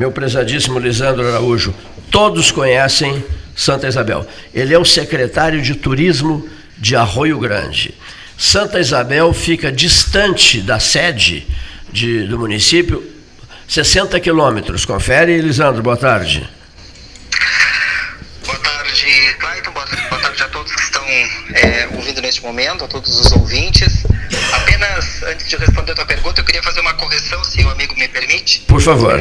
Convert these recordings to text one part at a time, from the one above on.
meu prezadíssimo Lisandro Araújo, todos conhecem Santa Isabel. Ele é o secretário de turismo de Arroio Grande. Santa Isabel fica distante da sede de, do município, 60 quilômetros. Confere, Lisandro, boa tarde. Boa tarde, Clayton. Boa, boa tarde a todos que estão é, ouvindo neste momento, a todos os ouvintes. Apenas antes de responder a tua pergunta, eu queria fazer uma correção, se o amigo me permite. Por favor.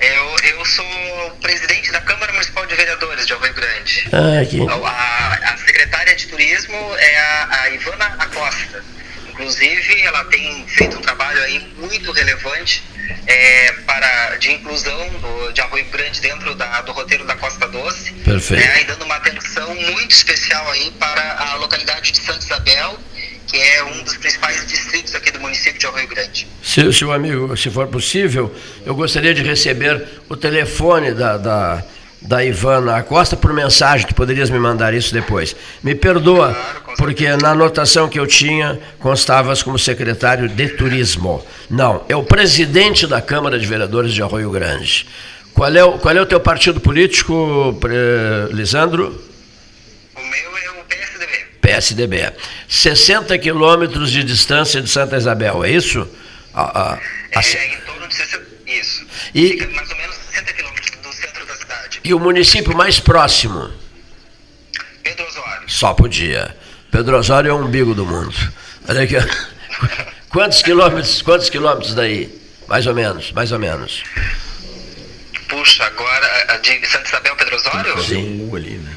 Eu, eu sou presidente da Câmara Municipal de Vereadores de Alveio Grande. Ah, aqui. A, a secretária de Turismo é a, a Ivana Acosta. Inclusive, ela tem feito um trabalho aí muito relevante é, para, de inclusão do, de Arroio Grande dentro da, do roteiro da Costa Doce. Perfeito. Né, e dando uma atenção muito especial aí para a localidade de Santa Isabel que é um dos principais distritos aqui do município de Arroio Grande. Se, se o amigo, se for possível, eu gostaria de receber o telefone da, da, da Ivana Acosta por mensagem, tu poderias me mandar isso depois. Me perdoa, claro, porque na anotação que eu tinha constavas como secretário de turismo. Não, é o presidente da Câmara de Vereadores de Arroio Grande. Qual é o, qual é o teu partido político, Lisandro? PSDB. 60 quilômetros de distância de Santa Isabel, é isso? A, a, a... É, em torno de 60, isso. E, Fica mais ou menos 60 quilômetros do centro da cidade. E o município mais próximo? Pedro Osório. Só podia. Pedro Osório é o umbigo do mundo. Olha aqui. Quantos quilômetros, quantos quilômetros daí? Mais ou menos, mais ou menos. Puxa, agora de Santa Isabel Pedro Osório? Sim, ali, né?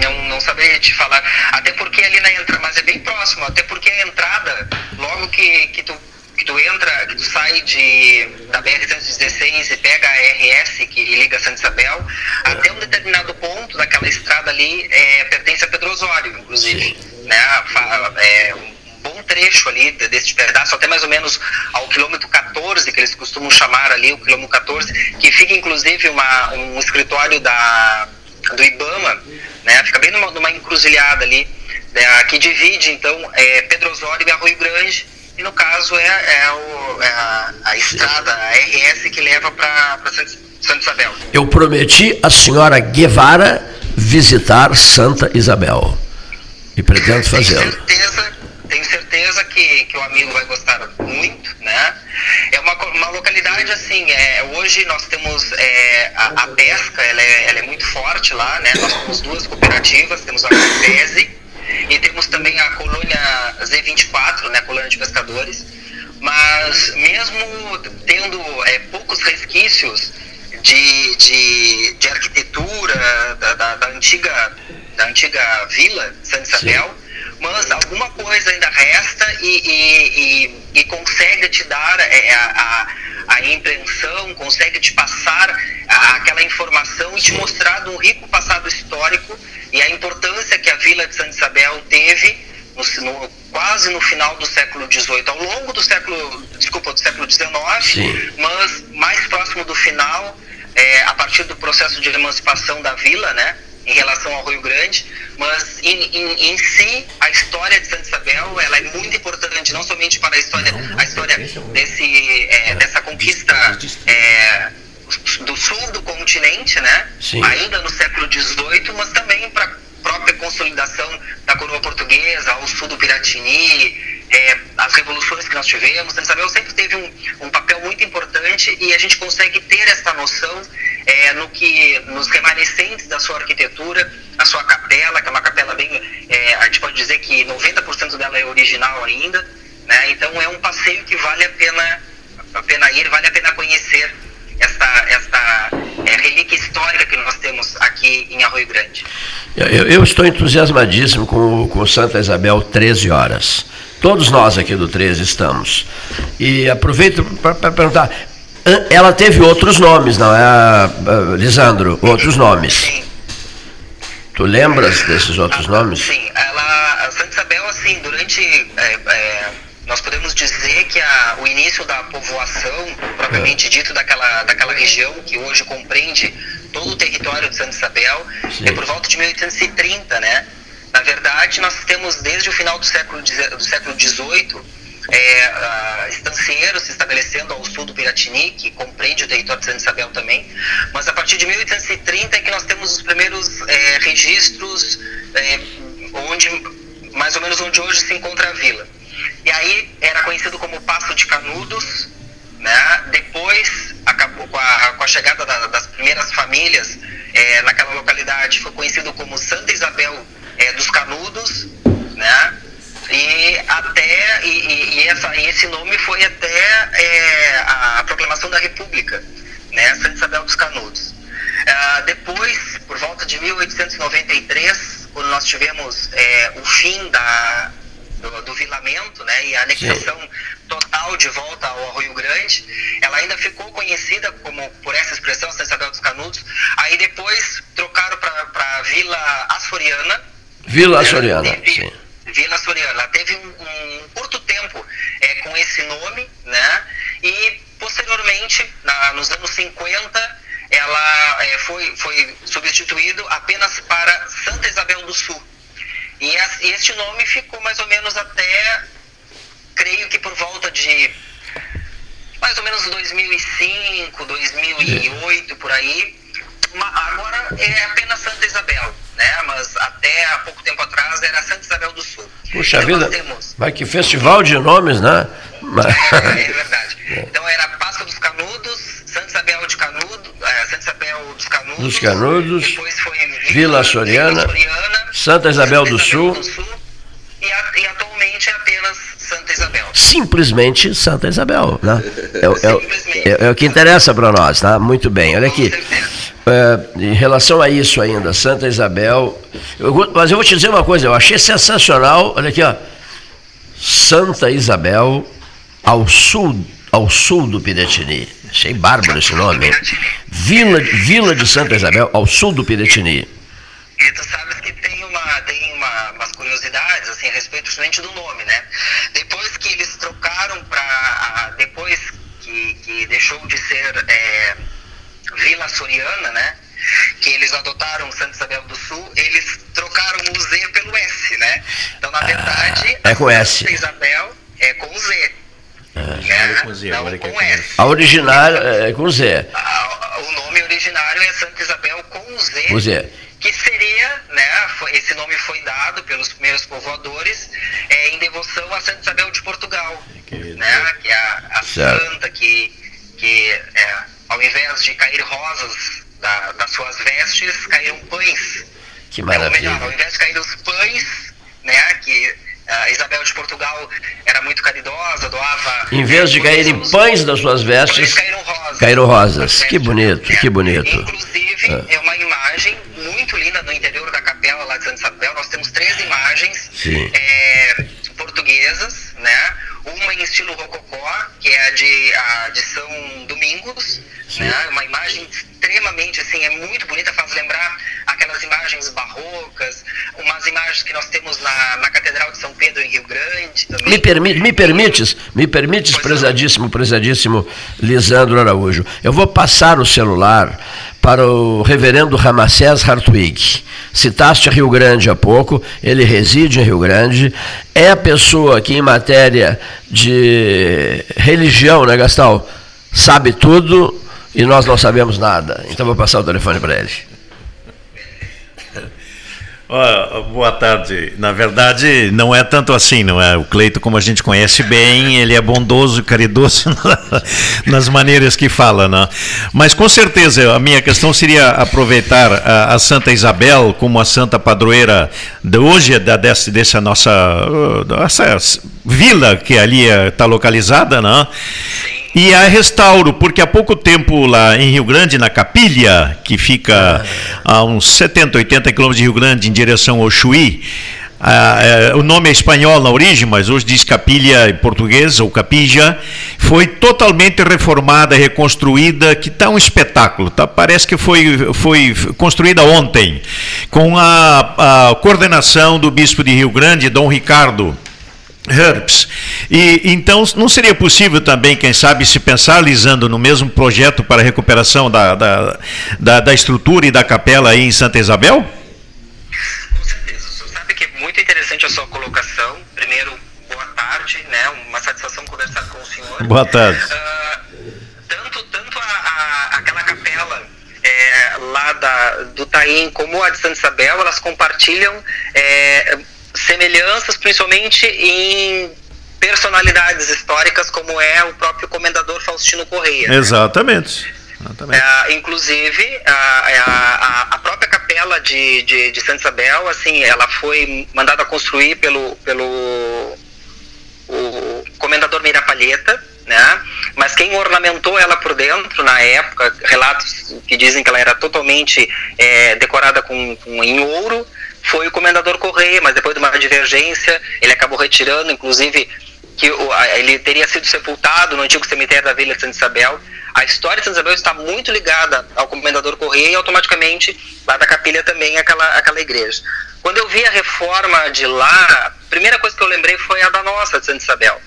Não, não saberia te falar. Até porque ali na entrada, mas é bem próximo, até porque a entrada, logo que, que tu que tu entra, que tu sai de, da BR-116 e pega a RS que liga Santa Isabel, até um determinado ponto daquela estrada ali é, pertence a Pedro Osório, inclusive. Né? É um bom trecho ali desse pedaço, até mais ou menos ao quilômetro 14, que eles costumam chamar ali, o quilômetro 14, que fica inclusive uma, um escritório da, do IBAMA, né? Fica bem numa, numa encruzilhada ali, né? que divide então é, Pedro Osório e Arroio Grande, e no caso é, é, o, é a, a, estrada, a RS que leva para Santa Isabel. Eu prometi à senhora Guevara visitar Santa Isabel e pretendo fazê-lo. Certeza, que, que o amigo vai gostar muito, né? É uma, uma localidade assim, é, hoje nós temos é, a, a, pesca, ela é, ela é, muito forte lá, né? Nós temos duas cooperativas, temos a Copese e temos também a colônia Z24, né? Colônia de pescadores. Mas mesmo tendo é, poucos resquícios de, de, de arquitetura da, da, da, antiga, da antiga vila Santa Isabel, mas alguma coisa ainda resta e, e, e, e consegue te dar é, a, a, impressão, consegue te passar aquela informação e te mostrar do rico passado histórico e a importância que a Vila de Santa Isabel teve no, no, quase no final do século XVIII, ao longo do século, desculpa, do século XIX, mas mais próximo do final, é, a partir do processo de emancipação da vila, né? em relação ao Rio Grande, mas em, em, em, si a história de Santa Isabel ela é muito importante não somente para a história a história desse é, dessa conquista é, do sul do continente, né? Sim. Ainda no século XVIII, mas também para a própria consolidação da coroa portuguesa, ao sul do Piratini, é, as revoluções que nós tivemos. Isabel sempre teve um, um papel muito importante e a gente consegue ter essa noção é, no que, nos remanescentes da sua arquitetura, a sua capela, que é uma capela bem, é, a gente pode dizer que 90% dela é original ainda, né? então é um passeio que vale a pena, a pena ir, vale a pena conhecer esta, esta é, relíquia histórica que nós temos aqui em Arroio Grande. Eu, eu estou entusiasmadíssimo com, com Santa Isabel 13 horas. Todos nós aqui do 13 estamos. E aproveito para perguntar, ela teve outros nomes, não é, Lisandro? Outros nomes. Sim. Tu lembras desses outros nomes? Sim, ela, a Santa Isabel, assim, durante. É, é, nós podemos dizer que a, o início da povoação, propriamente é. dito, daquela, daquela região que hoje compreende todo o território de Santa Isabel, Sim. é por volta de 1830, né? Na verdade, nós temos desde o final do século, do século XVIII é, uh, estancieiros se estabelecendo ao sul do Piratini, que compreende o território de Santa Isabel também, mas a partir de 1830 é que nós temos os primeiros é, registros é, onde, mais ou menos onde hoje se encontra a vila. E aí era conhecido como Passo de Canudos, né? depois acabou com a, com a chegada da, das primeiras famílias é, naquela localidade, foi conhecido como Santa Isabel é, dos Canudos, né? E até e, e, essa, e esse nome foi até é, a proclamação da República, né? Santa Isabel dos Canudos. Ah, depois, por volta de 1893, quando nós tivemos é, o fim da, do, do, vilamento, né, e a anexação total de volta ao Arroio Grande, ela ainda ficou conhecida como por essa expressão, Santa Isabel dos Canudos. Aí depois trocaram para a Vila Açoriana. Vila Açoriana, sim Vila Soriana. teve um, um curto tempo é, com esse nome, né? E posteriormente, na, nos anos 50, ela é, foi, foi substituído apenas para Santa Isabel do Sul. E a, este nome ficou mais ou menos até, creio que por volta de mais ou menos 2005, 2008, por aí. Uma, agora é apenas Santa Isabel né? Mas até há pouco tempo atrás era Santa Isabel do Sul. Puxa então, vida, temos... vai que festival de nomes, né? É, é verdade. Então era Páscoa dos Canudos, Santa Isabel de Canudo, é, Santa Isabel dos Canudos, dos Canudos depois foi Vila, Soriana, Soriana Santa Isabel, do, Sul, e, a, e, atualmente é apenas Santa Isabel. Simplesmente Santa Isabel, né? É, é, é, é o que interessa para nós, tá? Muito bem, olha aqui. É, em relação a isso ainda, Santa Isabel. Eu, mas eu vou te dizer uma coisa, eu achei sensacional, olha aqui, ó. Santa Isabel ao sul, ao sul do Piratini. Achei bárbaro esse nome. Hein? Vila, Vila de Santa Isabel, ao sul do Piratini. E tu sabes que tem, uma, tem uma, umas curiosidades assim, a respeito justamente do nome, né? Depois que eles trocaram para. Depois que, que deixou de ser. É, Vila Soriana, né? Que eles adotaram Santa Isabel do Sul, eles trocaram o Z pelo S, né? Então, na verdade, ah, é com S. Santa Isabel é com Z. Ah, né? com Z, Não com é S. A originária é com Z. o nome originário é Santa Isabel com Z. Com Z que seria, né, esse nome foi dado pelos primeiros povoadores é, em devoção a Santa Isabel de Portugal, né, que é a, a santa que, que é, ao invés de da, das suas vestes, caíram pães. Que maravilha. Ou melhor, ao invés de cair os pães, né, que a Isabel de Portugal era muito caridosa, doava. Em vez de caírem pães das suas vestes, caíram rosas. Caíram rosas. Que bonito, que bonito. Inclusive, ah. é uma imagem muito linda no interior da capela lá de Santa Isabel. Nós temos três imagens é, portuguesas, né? Uma em estilo rococó, que é a de, a de São Domingos, né? Uma imagem extremamente, assim, é muito bonita, faz lembrar aquelas imagens barrocas, umas imagens que nós temos na, na Catedral de São Pedro em Rio Grande. Também. Me, permi me permites, me permites, pois prezadíssimo, prezadíssimo Lisandro Araújo, eu vou passar o celular para o reverendo Ramacés Hartwig. Citaste Rio Grande há pouco, ele reside em Rio Grande, é a pessoa que em matéria de religião, né Gastal, sabe tudo, e nós não sabemos nada. Então vou passar o telefone para ele. Boa tarde. Na verdade, não é tanto assim, não é? O Cleito, como a gente conhece bem, ele é bondoso e caridoso nas maneiras que fala, né? Mas com certeza a minha questão seria aproveitar a, a Santa Isabel como a santa padroeira de hoje, da, dessa, dessa nossa dessa vila que ali está localizada, né? E a restauro, porque há pouco tempo lá em Rio Grande, na Capilha, que fica a uns 70, 80 quilômetros de Rio Grande em direção ao Chuí, é, o nome é espanhol na origem, mas hoje diz capilha em português, ou capija, foi totalmente reformada, reconstruída, que está um espetáculo. Tá? Parece que foi, foi construída ontem, com a, a coordenação do bispo de Rio Grande, Dom Ricardo. Herbs. E então não seria possível também, quem sabe, se pensar lisando no mesmo projeto para a recuperação da, da, da, da estrutura e da capela aí em Santa Isabel? Com certeza. Você sabe que é muito interessante a sua colocação. Primeiro, boa tarde, né? Uma satisfação conversar com o senhor. Boa tarde. Uh, tanto tanto a, a, aquela capela é, lá da, do Taim como a de Santa Isabel, elas compartilham é, semelhanças, principalmente em personalidades históricas, como é o próprio comendador Faustino Correia. Exatamente. É, inclusive, a, a, a, própria capela de, de, de Santa Isabel, assim, ela foi mandada construir pelo, pelo o comendador Meira Palheta, né? Mas quem ornamentou ela por dentro na época, relatos que dizem que ela era totalmente é, decorada com, com, em ouro, foi o comendador Correia, mas depois de uma divergência, ele acabou retirando, inclusive que ele teria sido sepultado no antigo cemitério da Vila de Santa Isabel. A história de Santa Isabel está muito ligada ao Comendador Correia e automaticamente lá da capilha também aquela, aquela igreja. Quando eu vi a reforma de lá, a primeira coisa que eu lembrei foi a da nossa de Santa Isabel.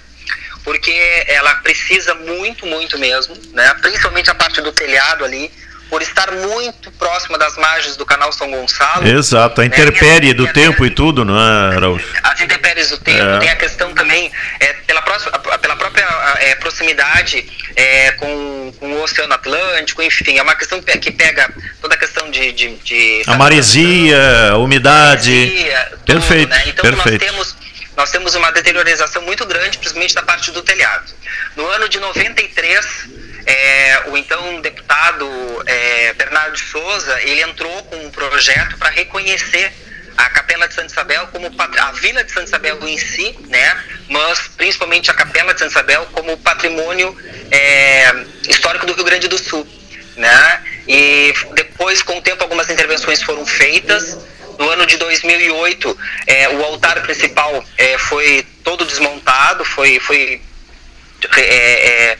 Porque ela precisa muito, muito mesmo, né? principalmente a parte do telhado ali, por estar muito próxima das margens do canal São Gonçalo. Exato, a né, intempérie do tempo e tudo, não é, Araújo? As intempéries do tempo, é. tem a questão também, é, pela, próxima, pela própria é, proximidade é, com, com o Oceano Atlântico, enfim, é uma questão que pega toda a questão de... de, de a maresia, a umidade... Maresia, tudo, perfeito, né? Então perfeito. nós temos nós temos uma deteriorização muito grande, principalmente da parte do telhado. No ano de 93, é, o então deputado é, Bernardo de Souza, ele entrou com um projeto para reconhecer a Capela de Santa Isabel como a Vila de Santa Isabel em si, né? Mas principalmente a Capela de Santa Isabel como patrimônio é, histórico do Rio Grande do Sul, né? E depois, com o tempo, algumas intervenções foram feitas. No ano de 2008, é, o altar principal é, foi todo desmontado, foi, foi é, é,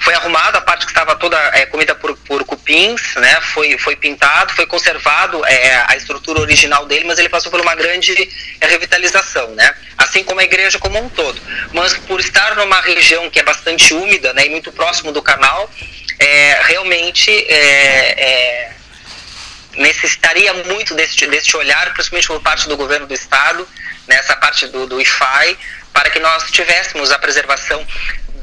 foi arrumado a parte que estava toda é, comida por, por cupins, né? Foi, foi pintado, foi conservado é, a estrutura original dele, mas ele passou por uma grande é, revitalização, né? Assim como a igreja como um todo. Mas por estar numa região que é bastante úmida, né, e muito próximo do canal, é, realmente necessitaria muito desse, desse olhar, principalmente por parte do governo do estado, nessa parte do, do IFAI, para que nós tivéssemos a preservação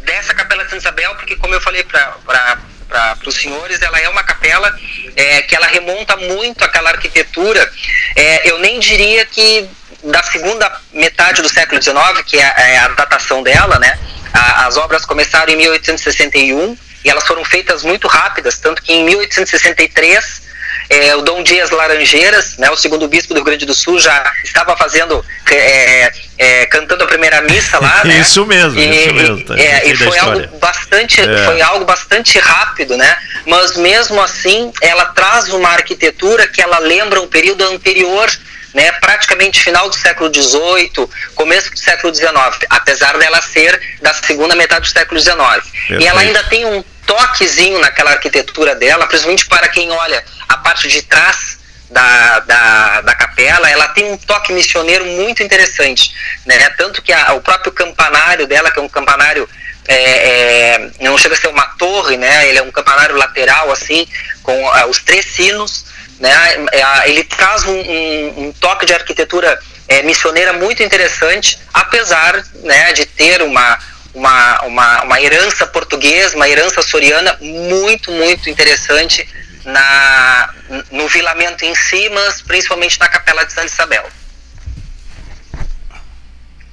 dessa capela de Santa Isabel, porque como eu falei para os senhores, ela é uma capela é, que ela remonta muito àquela arquitetura. É, eu nem diria que da segunda metade do século XIX, que é, é a datação dela, né? A, as obras começaram em 1861 e elas foram feitas muito rápidas, tanto que em 1863 é, o Dom Dias Laranjeiras, né, o segundo bispo do Rio Grande do Sul, já estava fazendo, é, é, cantando a primeira missa lá. Né? Isso mesmo, e, isso mesmo. Tá, é, e foi algo bastante, é. foi algo bastante rápido, né? Mas mesmo assim, ela traz uma arquitetura que ela lembra um período anterior né, praticamente final do século XVIII, começo do século XIX, apesar dela ser da segunda metade do século XIX. Perfeito. E ela ainda tem um toquezinho naquela arquitetura dela, principalmente para quem olha a parte de trás da, da, da capela, ela tem um toque missioneiro muito interessante, né? Tanto que a, o próprio campanário dela, que é um campanário é, é, não chega a ser uma torre, né? Ele é um campanário lateral assim, com uh, os três sinos, né? É, ele traz um, um, um, toque de arquitetura é, missioneira muito interessante, apesar né, de ter uma uma, uma, uma herança portuguesa, uma herança soriana muito, muito interessante na, no vilamento em si, mas principalmente na Capela de Santa Isabel.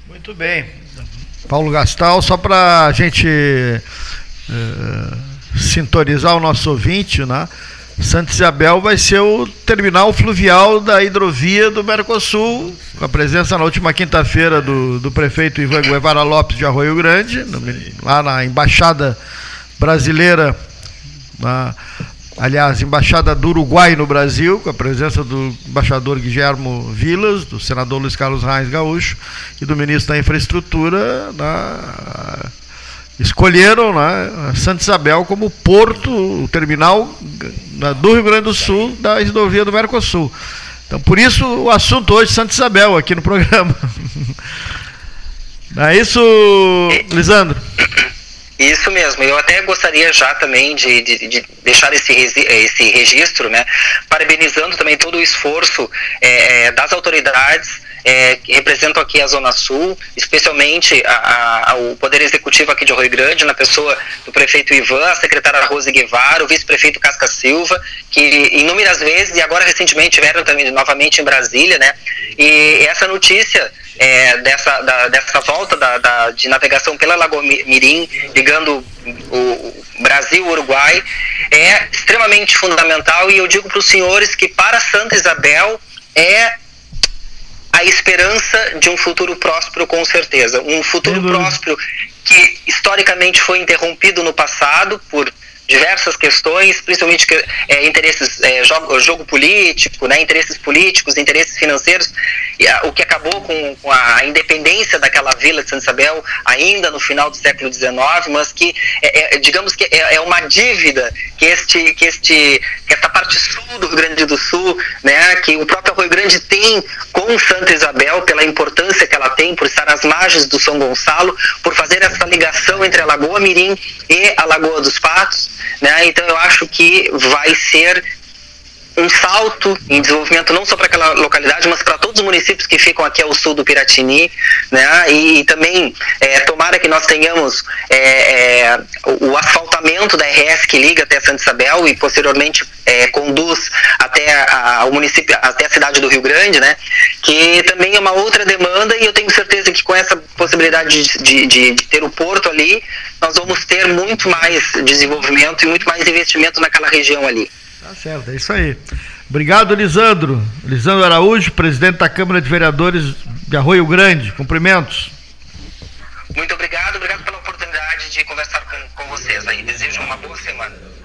Muito bem. Paulo Gastal, só para a gente uh, sintonizar o nosso ouvinte, né? Santa Isabel vai ser o terminal fluvial da hidrovia do Mercosul, com a presença na última quinta-feira do, do prefeito Ivan Guevara Lopes de Arroio Grande, no, lá na Embaixada Brasileira, na, aliás, Embaixada do Uruguai no Brasil, com a presença do embaixador Guilhermo Vilas, do senador Luiz Carlos Reis Gaúcho e do ministro da Infraestrutura, na escolheram né, Santa Isabel como porto, o terminal do Rio Grande do Sul da rodovia do Mercosul. Então, por isso o assunto hoje Santa Isabel aqui no programa. Não é isso, Lisandro? Isso mesmo. Eu até gostaria já também de, de, de deixar esse, esse registro, né, parabenizando também todo o esforço é, das autoridades é, representam aqui a Zona Sul, especialmente a, a, o Poder Executivo aqui de Rio Grande, na pessoa do prefeito Ivan, a secretária Rose Guevara, o vice-prefeito Casca Silva, que inúmeras vezes, e agora recentemente tiveram também novamente em Brasília, né? E essa notícia é, dessa, da, dessa volta da, da, de navegação pela Lagoa Mirim, ligando o Brasil-Uruguai, é extremamente fundamental e eu digo para os senhores que para Santa Isabel é a esperança de um futuro próspero com certeza. Um futuro próspero que historicamente foi interrompido no passado por diversas questões, principalmente é, interesses, é, jogo, jogo, político, né, interesses políticos, interesses financeiros, e, a, o que acabou com, com, a independência daquela vila de Santa Isabel ainda no final do século XIX, mas que, é, é digamos que é, é, uma dívida que este, que este, que esta parte sul do Rio Grande do Sul, né, que o próprio Rio Grande tem com Santa Isabel, pela importância que ela tem, por estar às margens do São Gonçalo, por fazer essa ligação entre a Lagoa Mirim e a Lagoa dos Patos, né? Então eu acho que vai ser um salto em desenvolvimento não só para aquela localidade, mas para todos os municípios que ficam aqui ao sul do Piratini, né? E, e também é, tomara que nós tenhamos é, é, o, asfaltamento da RS que liga até Santa Isabel e posteriormente é, conduz até a, o município, até a cidade do Rio Grande, né? Que também é uma outra demanda e eu tenho certeza que com essa possibilidade de, de, de, de ter o porto ali, nós vamos ter muito mais desenvolvimento e muito mais investimento naquela região ali. Tá certo, é isso aí. Obrigado, Lisandro. Lisandro Araújo, presidente da Câmara de Vereadores de Arroio Grande. Cumprimentos. Muito obrigado, obrigado pela oportunidade de conversar com, com vocês aí. Desejo uma boa semana.